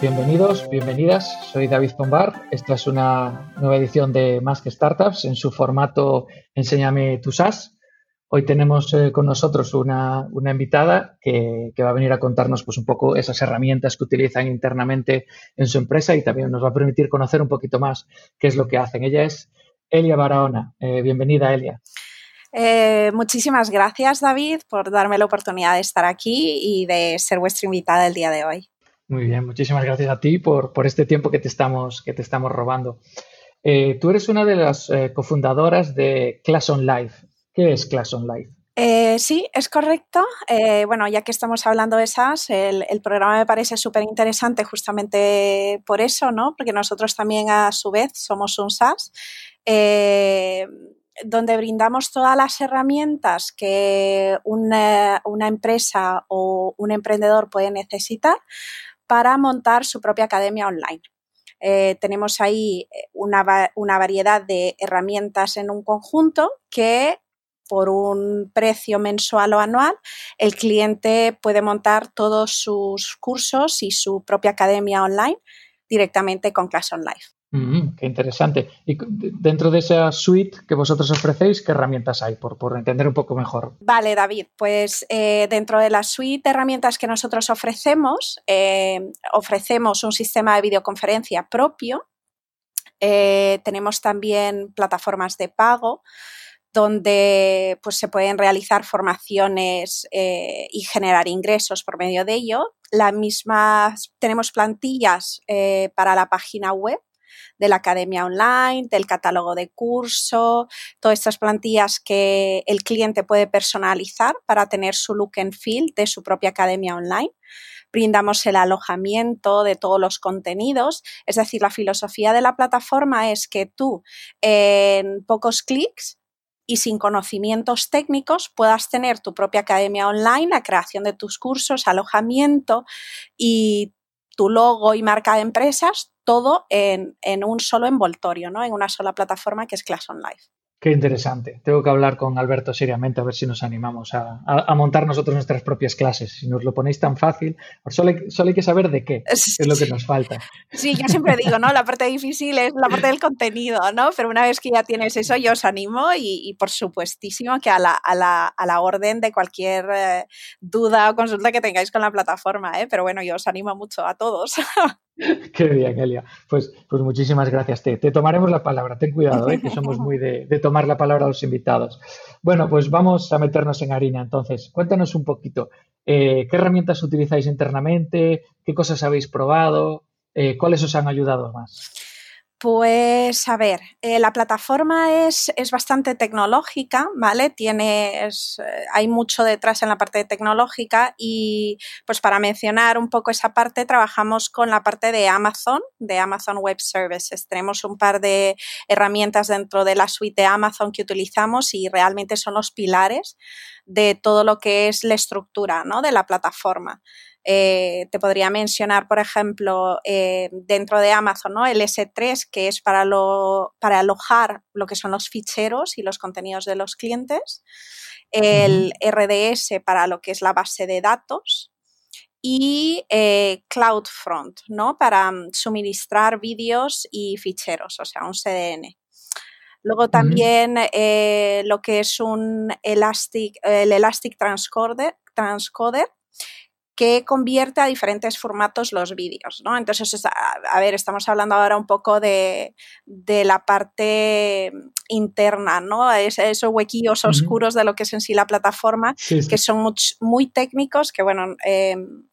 bienvenidos, bienvenidas. Soy David Pombar. Esta es una nueva edición de Más que Startups en su formato Enséñame tu SaaS. Hoy tenemos eh, con nosotros una, invitada que, va a venir a contarnos pues, un poco esas herramientas que utilizan internamente en su empresa y también nos va a permitir conocer un poquito más qué es lo que hacen. Ella es Elia Barahona. Eh, bienvenida, Elia. Eh, muchísimas gracias, David, por darme la oportunidad de estar aquí y de ser vuestra invitada el día de hoy. Muy bien, muchísimas gracias a ti por, este tiempo que te estamos, que te estamos robando. Eh, tú eres una de las eh, cofundadoras de Class on Life. ¿Qué es Class on Life? Eh, sí, es correcto. bueno, ya que estamos hablando de SaaS, el, programa me parece súper interesante justamente por eso, ¿no? Porque nosotros también a su vez somos un SaaS donde brindamos todas las herramientas que una, una, empresa o un emprendedor puede necesitar para montar su propia academia online. Eh, tenemos ahí eh, una, variedad de herramientas en un conjunto que por un precio mensual o anual, el cliente puede montar todos sus cursos y su propia academia online directamente con Class On Life. Mm, qué interesante. Y dentro de esa suite que vosotros ofrecéis, ¿qué herramientas hay? Por, entender un poco mejor. Vale, David. Pues eh, dentro de la suite de herramientas que nosotros ofrecemos, eh, ofrecemos un sistema de videoconferencia propio. Eh, tenemos también plataformas de pago donde pues, se pueden realizar formaciones y generar ingresos por medio de ello. La misma, tenemos plantillas para la página web de la academia online, del catálogo de curso, todas estas plantillas que el cliente puede personalizar para tener su look and feel de su propia academia online brindamos el alojamiento de todos los contenidos. Es decir, la filosofía de la plataforma es que tú en pocos clics y sin conocimientos técnicos puedas tener tu propia academia online, la creación de tus cursos, alojamiento y tu logo y marca de empresas, todo en, un solo envoltorio, ¿no? en una sola plataforma que es Class On Life. Qué interesante. Tengo que hablar con Alberto seriamente a ver si nos animamos a, montar nosotros nuestras propias clases. Si nos lo ponéis tan fácil, solo hay, solo hay que saber de qué, es lo que nos falta. Sí, yo siempre digo, ¿no? La parte difícil es la parte del contenido, ¿no? Pero una vez que ya tienes eso, yo os animo y, por supuestísimo que a la, a la, a la orden de cualquier eh, duda o consulta que tengáis con la plataforma, ¿eh? Pero bueno, yo os animo mucho a todos. Qué bien, Elia. Pues, pues muchísimas gracias. Te, te tomaremos la palabra. Ten cuidado, ¿eh? que somos muy de, tomar la palabra a los invitados. Bueno, pues vamos a meternos en harina entonces. Cuéntanos un poquito. Eh, ¿Qué herramientas utilizáis internamente? ¿Qué cosas habéis probado? Eh, ¿Cuáles os han ayudado más? Pues a ver, eh, la plataforma es, es, bastante tecnológica, ¿vale? Tiene, eh, hay mucho detrás en la parte tecnológica y pues para mencionar un poco esa parte, trabajamos con la parte de Amazon, de Amazon Web Services. Tenemos un par de herramientas dentro de la suite de Amazon que utilizamos y realmente son los pilares de todo lo que es la estructura ¿no? de la plataforma. Eh, te podría mencionar, por ejemplo, eh, dentro de Amazon, ¿no? el S3, que es para, lo, para alojar lo que son los ficheros y los contenidos de los clientes, el RDS para lo que es la base de datos y eh, CloudFront, ¿no? Para mm, suministrar vídeos y ficheros, o sea, un CDN. Luego también lo que es un Elastic, el Elastic Transcoder, Transcoder que convierte a diferentes formatos los vídeos, ¿no? Entonces, a, ver, estamos hablando ahora un poco de, la parte interna, ¿no? esos huequillos oscuros de lo que es en sí la plataforma, que son muy, técnicos, que bueno, em,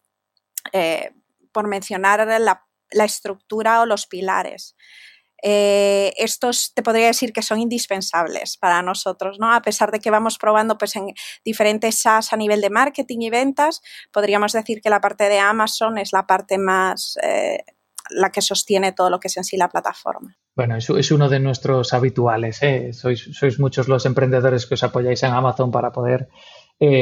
eh, por mencionar la estructura o los pilares. Eh, estos te podría decir que son indispensables para nosotros, ¿no? A pesar de que vamos probando pues, en diferentes SaaS a nivel de marketing y ventas, podríamos decir que la parte de Amazon es la parte más, eh, la que sostiene todo lo que es en sí la plataforma. Bueno, eso es uno de nuestros habituales. ¿eh? Sois, sois muchos los emprendedores que os apoyáis en Amazon para poder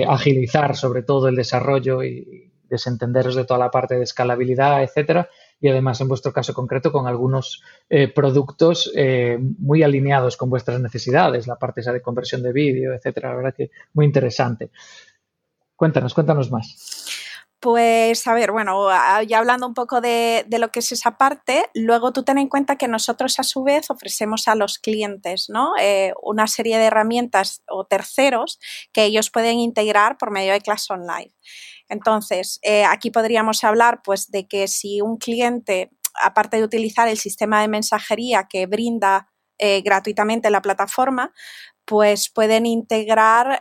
agilizar sobre todo el desarrollo y desentenderos de toda la parte de escalabilidad, etcétera, y además en vuestro caso concreto con algunos eh, productos eh, muy alineados con vuestras necesidades, la parte esa de conversión de vídeo, etcétera, la verdad que muy interesante. Cuéntanos, cuéntanos más. Pues a ver, bueno, ya hablando un poco de, lo que es esa parte, luego tú ten en cuenta que nosotros a su vez ofrecemos a los clientes ¿no? Eh, una serie de herramientas o terceros que ellos pueden integrar por medio de Class Online. Entonces, eh, aquí podríamos hablar pues, de que si un cliente, aparte de utilizar el sistema de mensajería que brinda eh, gratuitamente la plataforma, pues pueden integrar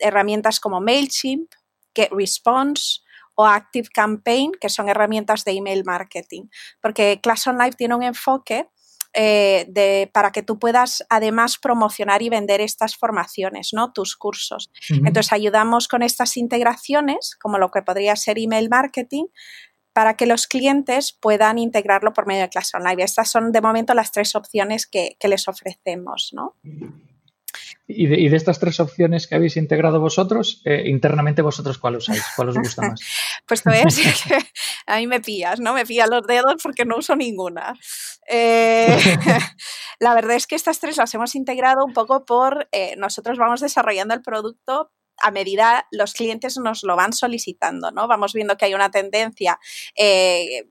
herramientas como MailChimp GetResponse o Active Campaign, que son herramientas de email marketing. Porque Class Online tiene un enfoque eh, de, para que tú puedas además promocionar y vender estas formaciones, ¿no? Tus cursos. Entonces ayudamos con estas integraciones, como lo que podría ser email marketing, para que los clientes puedan integrarlo por medio de Class Online. Estas son de momento las tres opciones que, que les ofrecemos, ¿no? Y de, estas tres opciones que habéis integrado vosotros, eh, internamente vosotros, ¿cuál usáis? ¿Cuál os gusta más? pues te voy a decir que a mí me pillas, ¿no? Me pillas los dedos porque no uso ninguna. Eh, la verdad es que estas tres las hemos integrado un poco por, eh, nosotros vamos desarrollando el producto a medida los clientes nos lo van solicitando, ¿no? Vamos viendo que hay una tendencia.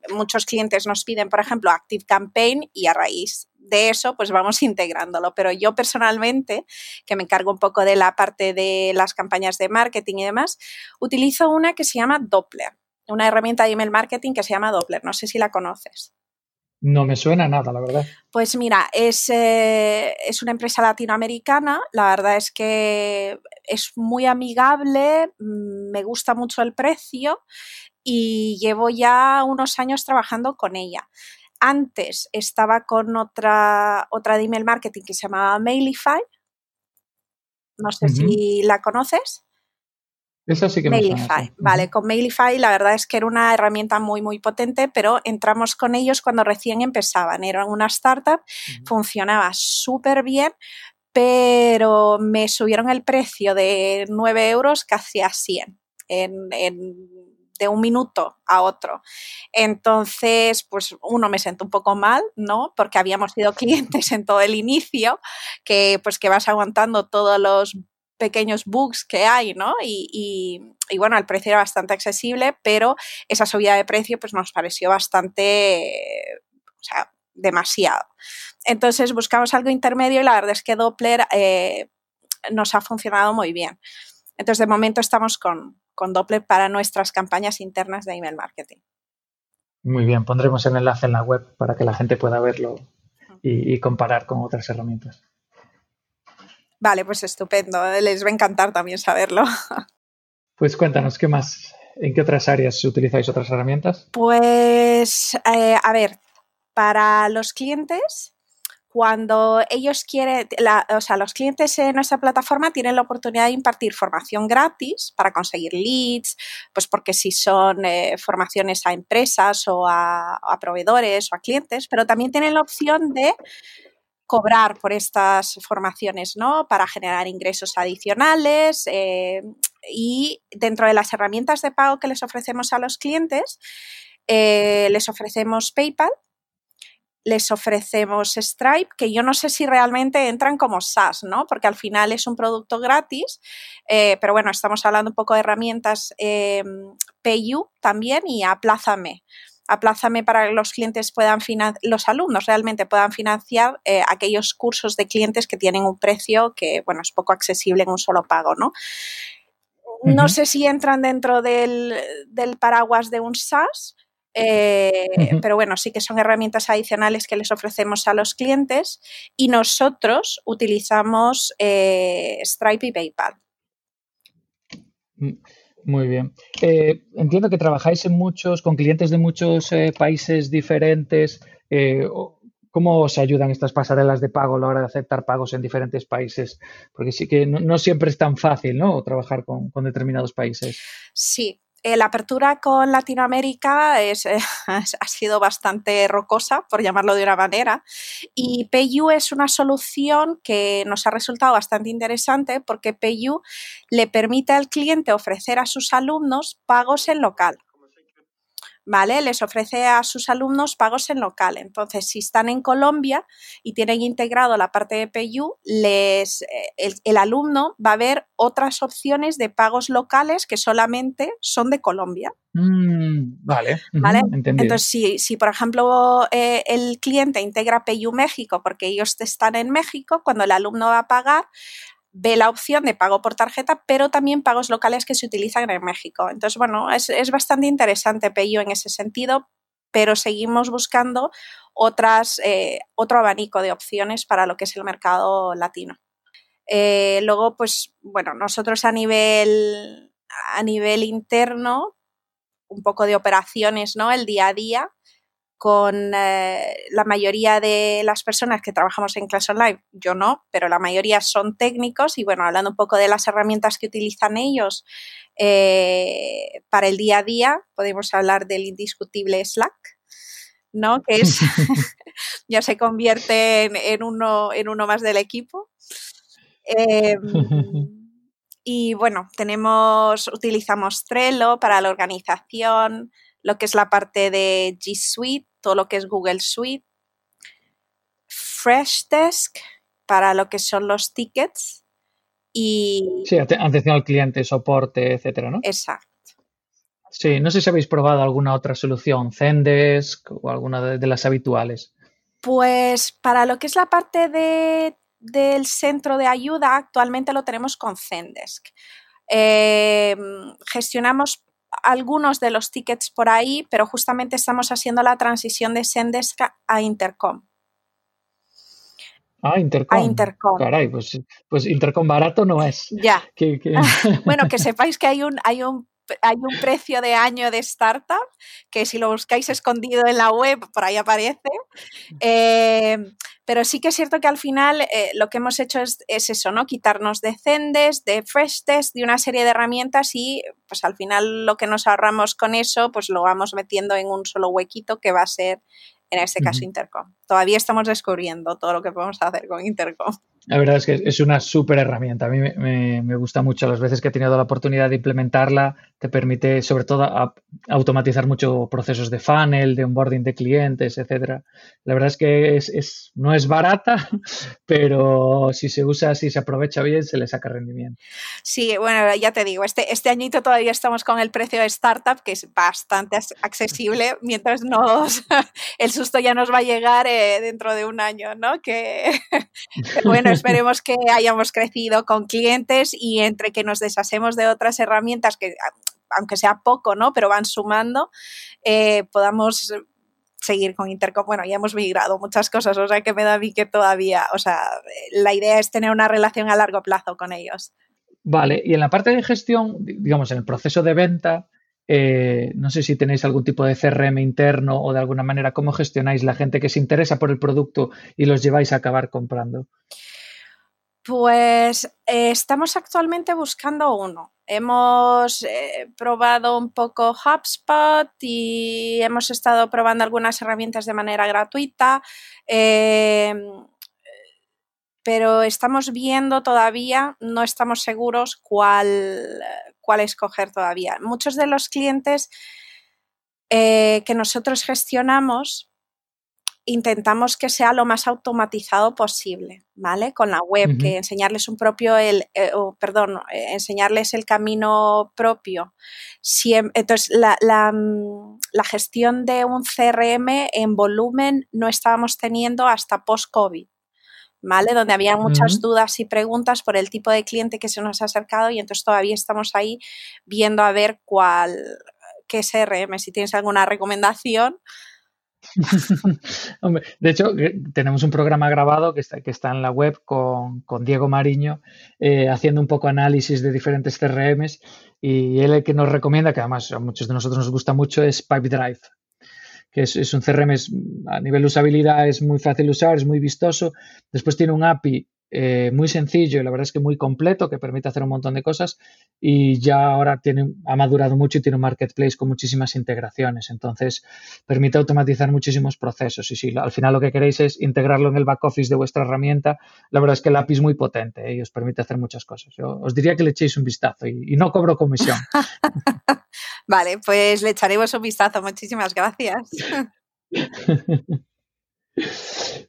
muchos clientes nos piden, por ejemplo, Active Campaign y a raíz de eso, pues vamos integrándolo. Pero yo personalmente, que me encargo un poco de la parte de las campañas de marketing y demás, utilizo una que se llama Doppler, una herramienta de email marketing que se llama Doppler. No sé si la conoces. No me suena nada, la verdad. Pues mira, es, eh, es, una empresa latinoamericana. La verdad es que es muy amigable, mm, me gusta mucho el precio y llevo ya unos años trabajando con ella. Antes estaba con otra, otra de email marketing que se llamaba Mailify. No sé si la conoces. Esa sí que Mailify. Vale, con Mailify la verdad es que era una herramienta muy, muy potente, pero entramos con ellos cuando recién empezaban. Era una startup, funcionaba súper bien, pero me subieron el precio de 9 euros casi a 100 en, en de un minuto a otro. Entonces, pues uno me sentó un poco mal, ¿no? Porque habíamos sido clientes en todo el inicio, que pues que vas aguantando todos los pequeños bugs que hay, ¿no? Y, bueno, el precio era bastante accesible, pero esa subida de precio pues nos pareció bastante, demasiado. Entonces buscamos algo intermedio y la verdad es que Doppler eh, nos ha funcionado muy bien. Entonces, de momento estamos con, con Doppler para nuestras campañas internas de email marketing. Muy bien, pondremos el enlace en la web para que la gente pueda verlo y, comparar con otras herramientas. Vale, pues estupendo. Les va a encantar también saberlo. Pues cuéntanos, ¿qué más? ¿En qué otras áreas utilizáis otras herramientas? Pues, eh, a ver, para los clientes cuando ellos quieren, o sea, los clientes en nuestra plataforma tienen la oportunidad de impartir formación gratis para conseguir leads, pues porque si son eh, formaciones a empresas o a, proveedores o a clientes, pero también tienen la opción de cobrar por estas formaciones, ¿no? Para generar ingresos adicionales eh, y dentro de las herramientas de pago que les ofrecemos a los clientes, eh, les ofrecemos PayPal les ofrecemos Stripe, que yo no sé si realmente entran como SaaS, ¿no? Porque al final es un producto gratis, eh, pero bueno, estamos hablando un poco de herramientas eh, PayU también y Aplázame. Aplázame para que los clientes puedan los alumnos realmente puedan financiar eh, aquellos cursos de clientes que tienen un precio que, bueno, es poco accesible en un solo pago, ¿no? No sé si entran dentro del, del paraguas de un SaaS, eh, pero bueno, sí que son herramientas adicionales que les ofrecemos a los clientes y nosotros utilizamos eh, Stripe y PayPal. Mm, muy bien. Eh, entiendo que trabajáis en muchos, con clientes de muchos países diferentes. ¿Cómo os ayudan estas pasarelas de pago a la hora de aceptar pagos en diferentes países? Porque sí que no, siempre es tan fácil, ¿no? Trabajar con, con determinados países. Sí, la apertura con Latinoamérica es, ha sido bastante rocosa, por llamarlo de una manera, y PayU es una solución que nos ha resultado bastante interesante porque PayU le permite al cliente ofrecer a sus alumnos pagos en local. ¿Vale? Les ofrece a sus alumnos pagos en local. Entonces, si están en Colombia y tienen integrado la parte de PayU, les, eh, el, alumno va a ver otras opciones de pagos locales que solamente son de Colombia. Mm, vale, ¿Vale? Entonces, si, si, por ejemplo eh, el cliente integra PayU México porque ellos están en México, cuando el alumno va a pagar, ve la opción de pago por tarjeta, pero también pagos locales que se utilizan en México. Entonces, bueno, es, bastante interesante Payo en ese sentido, pero seguimos buscando otras, eh, otro abanico de opciones para lo que es el mercado latino. Eh, luego, pues, bueno, nosotros a nivel, a nivel interno, un poco de operaciones, ¿no? El día a día, con eh, la mayoría de las personas que trabajamos en Class Online, yo no, pero la mayoría son técnicos y bueno, hablando un poco de las herramientas que utilizan ellos eh, para el día a día, podemos hablar del indiscutible Slack, ¿no? Que es, ya se convierte en, uno, en uno más del equipo. Em, y bueno, tenemos, utilizamos Trello para la organización, lo que es la parte de G Suite, todo lo que es Google Suite, Freshdesk para lo que son los tickets y... Sí, atención al cliente, soporte, etcétera, ¿no? Exacto. Sí, no sé si habéis probado alguna otra solución, Zendesk o alguna de, las habituales. Pues para lo que es la parte de, del centro de ayuda, actualmente lo tenemos con Zendesk. Eh, gestionamos algunos de los tickets por ahí, pero justamente estamos haciendo la transición de Sendesk a Intercom. Ah, Intercom. A Intercom. Caray, pues, pues Intercom barato no es. Ya. bueno, que sepáis que hay un, hay un hay un precio de año de startup que si lo buscáis escondido en la web, por ahí aparece. Eh, pero sí que es cierto que al final eh, lo que hemos hecho es, eso, ¿no? Quitarnos de Zendesk, de Freshdesk, de una serie de herramientas y pues al final lo que nos ahorramos con eso, pues lo vamos metiendo en un solo huequito que va a ser en este caso Intercom. Todavía estamos descubriendo todo lo que podemos hacer con Intercom. La verdad es que es una súper herramienta. A mí me, gusta mucho las veces que he tenido la oportunidad de implementarla. Te permite, sobre todo, automatizar mucho procesos de funnel, de onboarding de clientes, etcétera. La verdad es que es, no es barata, pero si se usa, si se aprovecha bien, se le saca rendimiento. Sí, bueno, ya te digo, este, este añito todavía estamos con el precio de startup, que es bastante accesible, mientras nos, el susto ya nos va a llegar eh, dentro de un año, ¿no? Que, bueno, esperemos que hayamos crecido con clientes y entre que nos deshacemos de otras herramientas que, aunque sea poco, ¿no? Pero van sumando, eh, podamos seguir con Intercom. Bueno, ya hemos migrado muchas cosas, o sea que me da a mí que todavía, o sea, la idea es tener una relación a largo plazo con ellos. Vale, y en la parte de gestión, digamos, en el proceso de venta, eh, no sé si tenéis algún tipo de CRM interno o de alguna manera cómo gestionáis la gente que se interesa por el producto y los lleváis a acabar comprando. Pues eh, estamos actualmente buscando uno. Hemos eh, probado un poco HubSpot y hemos estado probando algunas herramientas de manera gratuita, em, pero estamos viendo todavía, no estamos seguros cuál, cuál escoger todavía. Muchos de los clientes eh, que nosotros gestionamos intentamos que sea lo más automatizado posible, ¿vale? Con la web, que enseñarles un propio, el, eh, perdón, eh, enseñarles el camino propio. entonces, la, mm, la, gestión de un CRM en volumen no estábamos teniendo hasta post-COVID. ¿Vale? Donde había muchas dudas y preguntas por el tipo de cliente que se nos ha acercado y entonces todavía estamos ahí viendo a ver cuál, qué CRM, si tienes alguna recomendación, de hecho, eh, tenemos un programa grabado que está, que está en la web con, Diego Mariño, eh, haciendo un poco análisis de diferentes CRMs y él el que nos recomienda, que además a muchos de nosotros nos gusta mucho, es Pipedrive que es, un CRM a nivel de usabilidad es muy fácil de usar, es muy vistoso. Después tiene un API eh, muy sencillo y la verdad es que muy completo, que permite hacer un montón de cosas y ya ahora tiene, ha madurado mucho y tiene un marketplace con muchísimas integraciones. Entonces, permite automatizar muchísimos procesos y si al final lo que queréis es integrarlo en el back office de vuestra herramienta, la verdad es que el API es muy potente ¿eh? y os permite hacer muchas cosas. Yo os diría que le echéis un vistazo y, y no cobro comisión. vale, pues le echaremos un vistazo. Muchísimas gracias.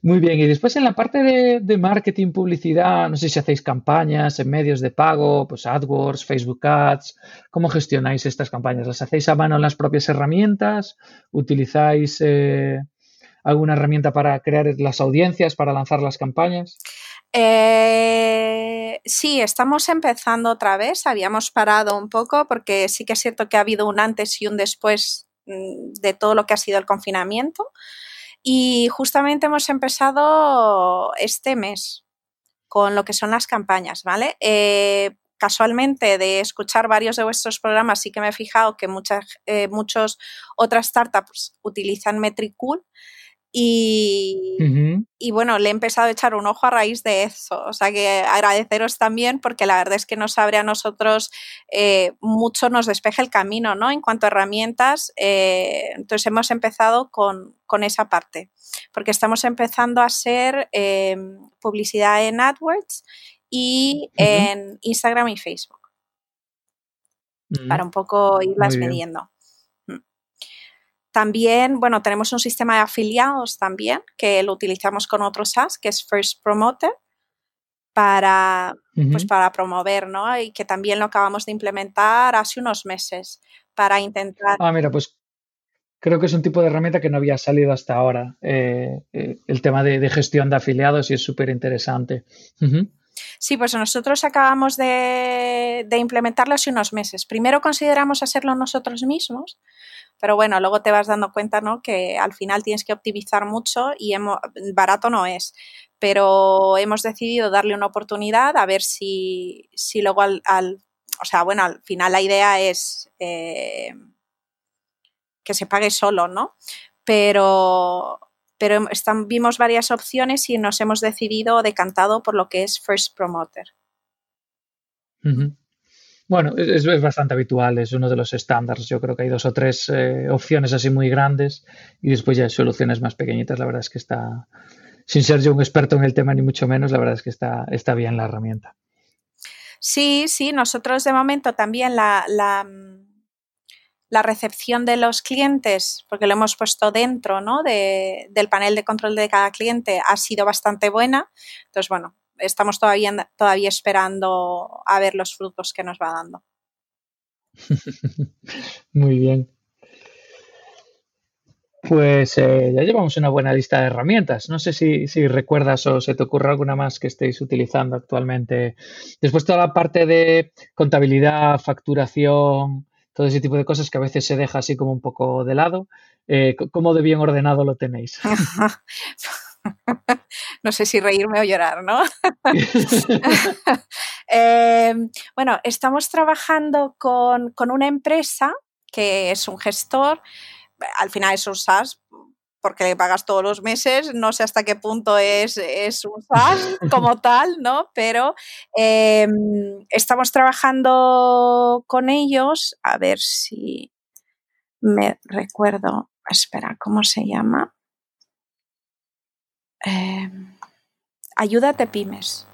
Muy bien, y después en la parte de, marketing, publicidad, no sé si hacéis campañas en medios de pago, pues AdWords, Facebook Ads, ¿cómo gestionáis estas campañas? ¿Las hacéis a mano en las propias herramientas? ¿Utilizáis eh, alguna herramienta para crear las audiencias, para lanzar las campañas? Eh, sí, estamos empezando otra vez. Habíamos parado un poco porque sí que es cierto que ha habido un antes y un después mm, de todo lo que ha sido el confinamiento. Y justamente hemos empezado este mes con lo que son las campañas, ¿vale? Eh, casualmente de escuchar varios de vuestros programas sí que me he fijado que muchas eh, muchos otras startups utilizan Metricool y, y, bueno, le he empezado a echar un ojo a raíz de eso. O sea que agradeceros también porque la verdad es que nos abre a nosotros eh, mucho, nos despeja el camino, ¿no? En cuanto a herramientas, eh, entonces hemos empezado con, con, esa parte, porque estamos empezando a hacer eh, publicidad en AdWords y en Instagram y Facebook. Para un poco irlas midiendo. También, bueno, tenemos un sistema de afiliados también que lo utilizamos con otros SaaS, que es First Promoter, para, pues para promover, ¿no? Y que también lo acabamos de implementar hace unos meses para intentar... Ah, mira, pues creo que es un tipo de herramienta que no había salido hasta ahora, eh, eh, el tema de, gestión de afiliados y es súper interesante. Sí, pues nosotros acabamos de, de, implementarlo hace unos meses. Primero consideramos hacerlo nosotros mismos, pero bueno, luego te vas dando cuenta, ¿no? Que al final tienes que optimizar mucho y barato no es. Pero hemos decidido darle una oportunidad a ver si, si luego al, o sea, bueno, al final la idea es eh, que se pague solo, ¿no? Pero, pero vimos varias opciones y nos hemos decidido decantado por lo que es First Promoter. Bueno, es, bastante habitual, es uno de los estándares. Yo creo que hay dos o tres eh, opciones así muy grandes y después ya hay soluciones más pequeñitas. La verdad es que está, sin ser yo un experto en el tema ni mucho menos, la verdad es que está, está bien la herramienta. Sí, sí, nosotros de momento también la, la, la recepción de los clientes, porque lo hemos puesto dentro ¿no? de, del panel de control de cada cliente, ha sido bastante buena. Entonces, bueno, estamos todavía, todavía esperando a ver los frutos que nos va dando. Muy bien. Pues eh, ya llevamos una buena lista de herramientas. No sé si, recuerdas o se te ocurre alguna más que estéis utilizando actualmente. Después toda la parte de contabilidad, facturación, todo ese tipo de cosas que a veces se deja así como un poco de lado. Eh, ¿Cómo de bien ordenado lo tenéis? no sé si reírme o llorar, ¿no? Em, bueno, estamos trabajando con, una empresa que es un gestor, al final es un SaaS, porque le pagas todos los meses, no sé hasta qué punto es, un SaaS como tal, ¿no? Pero em, estamos trabajando con ellos, a ver si me recuerdo, espera, ¿cómo se llama? Eh, Ayúdate Pymes.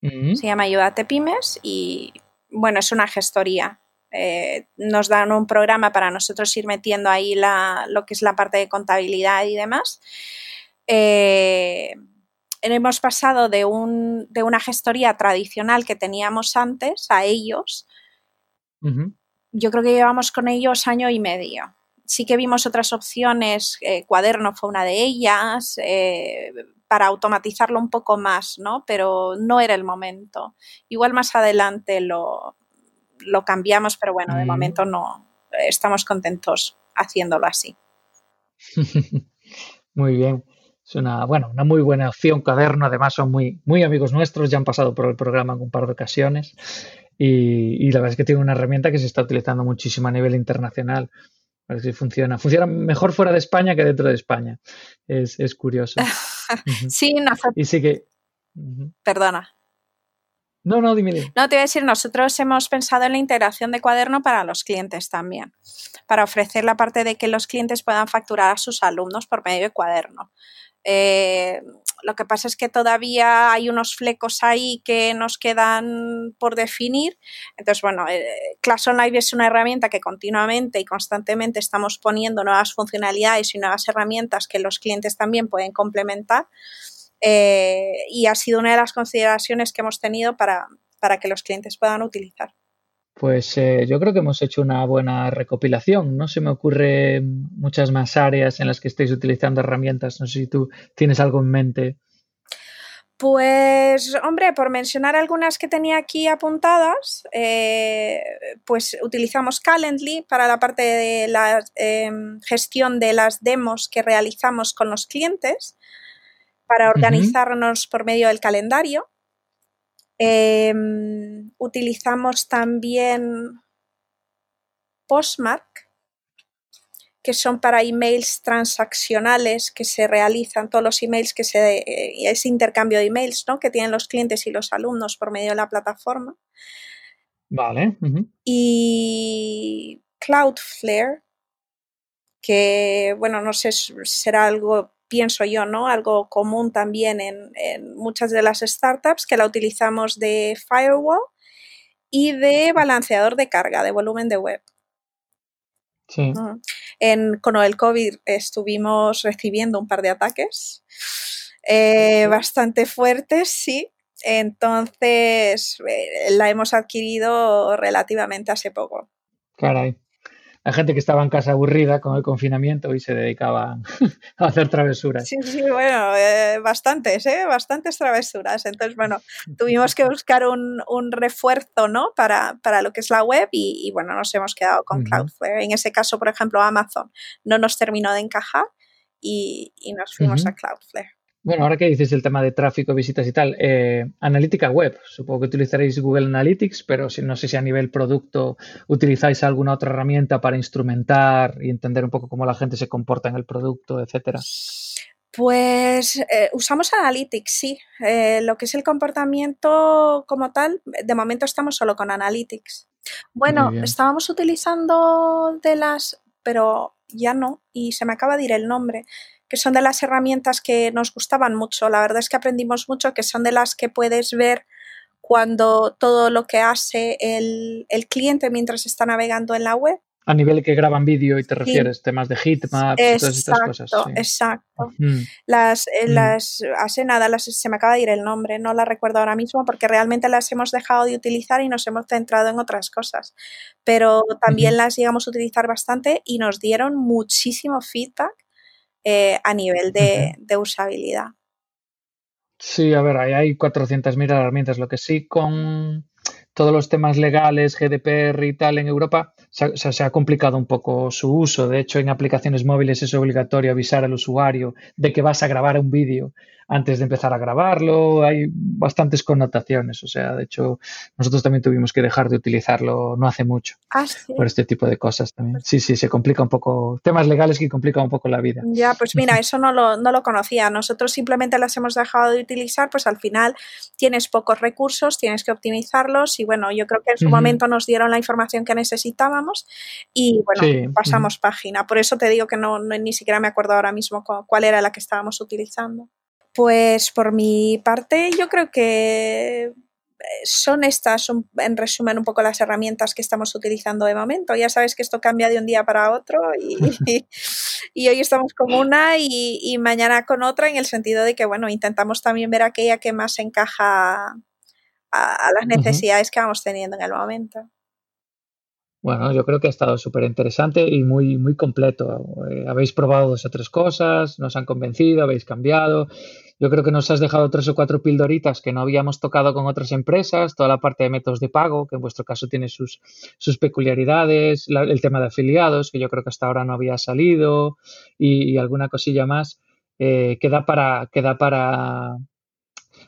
Se llama Ayúdate Pymes y bueno, es una gestoría. Eh, nos dan un programa para nosotros ir metiendo ahí la, lo que es la parte de contabilidad y demás. Eh, hemos pasado de, un, de, una gestoría tradicional que teníamos antes a ellos. Yo creo que llevamos con ellos año y medio sí que vimos otras opciones, eh, Cuaderno fue una de ellas, eh, para automatizarlo un poco más, ¿no? Pero no era el momento. Igual más adelante lo, lo cambiamos, pero bueno, de mm. momento no. Estamos contentos haciéndolo así. muy bien. Es una, bueno, una muy buena opción, Cuaderno. Además, son muy, muy amigos nuestros, ya han pasado por el programa en un par de ocasiones. Y, y la verdad es que tiene una herramienta que se está utilizando muchísimo a nivel internacional. A ver si funciona. Funciona mejor fuera de España que dentro de España. Es, curioso. sí, nosotros, y sí que... Perdona. No, no, dime. No, te voy a decir, nosotros hemos pensado en la integración de cuaderno para los clientes también, para ofrecer la parte de que los clientes puedan facturar a sus alumnos por medio de cuaderno. Eh, lo que pasa es que todavía hay unos flecos ahí que nos quedan por definir. Entonces, bueno, eh, Class es una herramienta que continuamente y constantemente estamos poniendo nuevas funcionalidades y nuevas herramientas que los clientes también pueden complementar. Eh, y ha sido una de las consideraciones que hemos tenido para, para que los clientes puedan utilizar. Pues eh, yo creo que hemos hecho una buena recopilación. No se me ocurre muchas más áreas en las que estéis utilizando herramientas. No sé si tú tienes algo en mente. Pues, hombre, por mencionar algunas que tenía aquí apuntadas, eh, pues utilizamos Calendly para la parte de la gestión de las demos que realizamos con los clientes, para organizarnos por medio del calendario. Em, utilizamos también Postmark, que son para emails transaccionales que se realizan, todos los emails que se, eh, ese intercambio de emails ¿no? que tienen los clientes y los alumnos por medio de la plataforma. Vale. Y Cloudflare, que bueno, no sé, será algo pienso yo, ¿no? Algo común también en, muchas de las startups que la utilizamos de firewall y de balanceador de carga, de volumen de web. Sí. En, con el COVID estuvimos recibiendo un par de ataques eh, bastante fuertes, sí. Entonces eh, la hemos adquirido relativamente hace poco. Caray. Hay gente que estaba en casa aburrida con el confinamiento y se dedicaba a hacer travesuras. Sí, sí, bueno, eh, bastantes, ¿eh? Bastantes travesuras. Entonces, bueno, tuvimos que buscar un, refuerzo, ¿no? Para, lo que es la web y, bueno, nos hemos quedado con Cloudflare. En ese caso, por ejemplo, Amazon no nos terminó de encajar y, nos fuimos a Cloudflare. Bueno, ahora que dices el tema de tráfico, visitas y tal, eh, analítica web, supongo que utilizaréis Google Analytics, pero si, no sé si a nivel producto utilizáis alguna otra herramienta para instrumentar y entender un poco cómo la gente se comporta en el producto, etcétera. Pues eh, usamos Analytics, sí. Eh, lo que es el comportamiento como tal, de momento estamos solo con Analytics. Bueno, estábamos utilizando de las, pero ya no, y se me acaba de ir el nombre que son de las herramientas que nos gustaban mucho. La verdad es que aprendimos mucho, que son de las que puedes ver cuando todo lo que hace el, cliente mientras está navegando en la web. A nivel que graban vídeo y te refieres, temas de heatmaps y todas estas cosas. Exacto. Las, eh, mm. las, hace nada, las, se me acaba de ir el nombre, no la recuerdo ahora mismo porque realmente las hemos dejado de utilizar y nos hemos centrado en otras cosas. Pero también las llegamos a utilizar bastante y nos dieron muchísimo feedback eh, a nivel de, usabilidad. Sí, a ver, ahí hay 400.000 herramientas. Lo que sí con todos los temas legales, GDPR y tal en Europa, se, ha complicado un poco su uso. De hecho, en aplicaciones móviles es obligatorio avisar al usuario de que vas a grabar un vídeo antes de empezar a grabarlo. Hay bastantes connotaciones. O sea, de hecho, nosotros también tuvimos que dejar de utilizarlo no hace mucho ah, por este tipo de cosas también. Sí, sí, se complica un poco. Temas legales que complican un poco la vida. Ya, pues mira, eso no lo, no lo conocía. Nosotros simplemente las hemos dejado de utilizar, pues al final tienes pocos recursos, tienes que optimizarlos y bueno, yo creo que en su momento nos dieron la información que necesitábamos y bueno, pasamos página. Por eso te digo que no, ni siquiera me acuerdo ahora mismo cuál era la que estábamos utilizando. Pues por mi parte, yo creo que eh, son estas, en resumen, un poco las herramientas que estamos utilizando de momento. Ya sabes que esto cambia de un día para otro y, y, hoy estamos con una y, mañana con otra en el sentido de que, bueno, intentamos también ver aquella que más encaja a, las necesidades que vamos teniendo en el momento. Bueno, yo creo que ha estado súper interesante y muy, muy completo. Eh, habéis probado dos o tres cosas, nos han convencido, habéis cambiado. Yo creo que nos has dejado tres o cuatro pildoritas que no habíamos tocado con otras empresas, toda la parte de métodos de pago, que en vuestro caso tiene sus, sus peculiaridades, el tema de afiliados, que yo creo que hasta ahora no había salido, y, alguna cosilla más eh, que da para, que da para,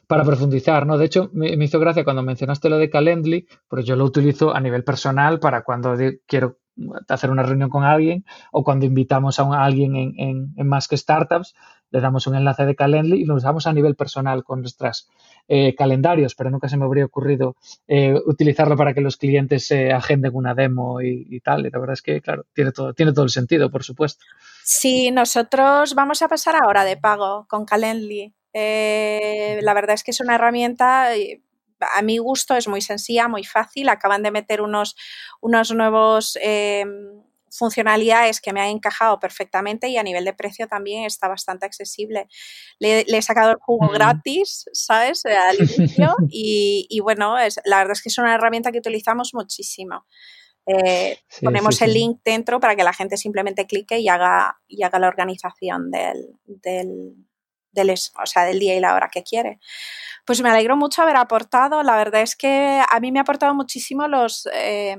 para profundizar, ¿no? De hecho, me, hizo gracia cuando mencionaste lo de Calendly, porque yo lo utilizo a nivel personal para cuando quiero hacer una reunión con alguien o cuando invitamos a, alguien en, en, más que startups, le damos un enlace de Calendly y lo usamos a nivel personal con nuestras eh, calendarios, pero nunca se me habría ocurrido eh, utilizarlo para que los clientes se agenden una demo y, tal. Y la verdad es que, claro, tiene todo, tiene todo el sentido, por supuesto. Sí, nosotros vamos a pasar ahora de pago con Calendly. Eh, la verdad es que es una herramienta a mi gusto es muy sencilla, muy fácil. Acaban de meter unos, unos nuevos em, funcionalidades que me han encajado perfectamente y a nivel de precio también está bastante accesible. Le, he sacado el jugo gratis, ¿sabes? Al inicio y, bueno, es, la verdad es que es una herramienta que utilizamos muchísimo. Eh, ponemos el link dentro para que la gente simplemente clique y haga, y haga la organización del, del, del, o sea, del día y la hora que quiere. Pues me alegro mucho haber aportado. La verdad es que a mí me ha aportado muchísimo los, eh,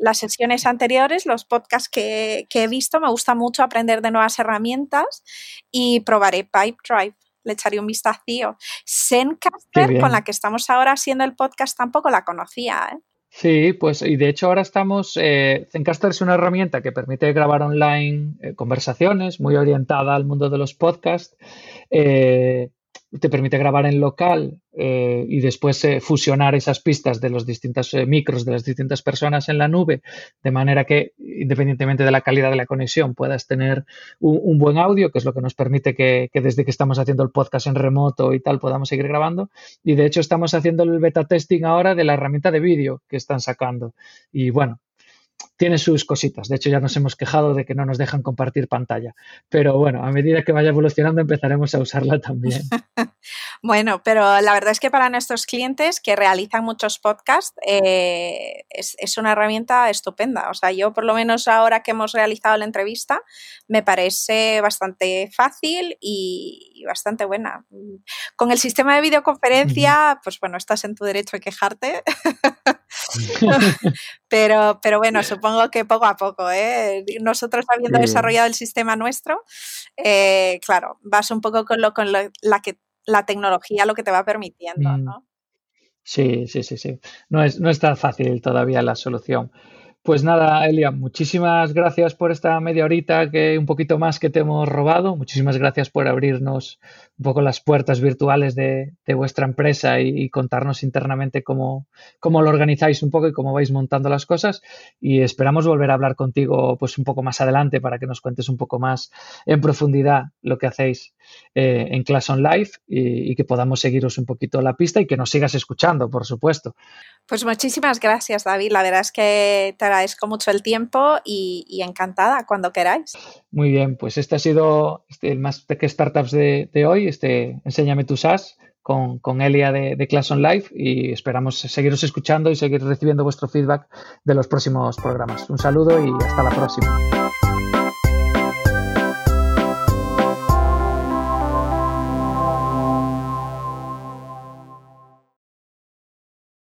las sesiones anteriores, los podcasts que, he visto. Me gusta mucho aprender de nuevas herramientas y probaré Pipedrive. Le echaré un vistacillo. Zencaster, con la que estamos ahora haciendo el podcast, tampoco la conocía. ¿eh? Sí, pues y de hecho ahora estamos, eh, Zencaster es una herramienta que permite grabar online eh, conversaciones muy orientada al mundo de los podcasts. Eh, te permite grabar en local eh, y después eh, fusionar esas pistas de los distintos eh, micros de las distintas personas en la nube, de manera que, independientemente de la calidad de la conexión, puedas tener un, buen audio, que es lo que nos permite que, que, desde que estamos haciendo el podcast en remoto y tal podamos seguir grabando. Y de hecho estamos haciendo el beta testing ahora de la herramienta de vídeo que están sacando. Y bueno, tiene sus cositas. De hecho, ya nos hemos quejado de que no nos dejan compartir pantalla. Pero bueno, a medida que vaya evolucionando empezaremos a usarla también. bueno, pero la verdad es que para nuestros clientes que realizan muchos podcasts eh, es, una herramienta estupenda. O sea, yo por lo menos ahora que hemos realizado la entrevista me parece bastante fácil y, bastante buena. Con el sistema de videoconferencia, pues bueno, estás en tu derecho a quejarte. pero, pero bueno, supongo que poco a poco, ¿eh? Nosotros habiendo desarrollado el sistema nuestro, eh, claro, vas un poco con lo con la que la tecnología lo que te va permitiendo, mm. ¿no? Sí, sí, sí, sí. No es, no está fácil todavía la solución. Pues nada, Elia, muchísimas gracias por esta media horita que un poquito más que te hemos robado. Muchísimas gracias por abrirnos un poco las puertas virtuales de, vuestra empresa y, contarnos internamente cómo, cómo, lo organizáis un poco y cómo vais montando las cosas. Y esperamos volver a hablar contigo pues un poco más adelante para que nos cuentes un poco más en profundidad lo que hacéis eh, en Class on Live y, que podamos seguiros un poquito la pista y que nos sigas escuchando, por supuesto. Pues muchísimas gracias, David. La verdad es que te agradezco mucho el tiempo y, encantada cuando queráis. Muy bien, pues este ha sido este, el más que startups de, hoy este Enséñame tu SaaS con, con Elia de, de, Class on Live y esperamos seguiros escuchando y seguir recibiendo vuestro feedback de los próximos programas. Un saludo y hasta la próxima.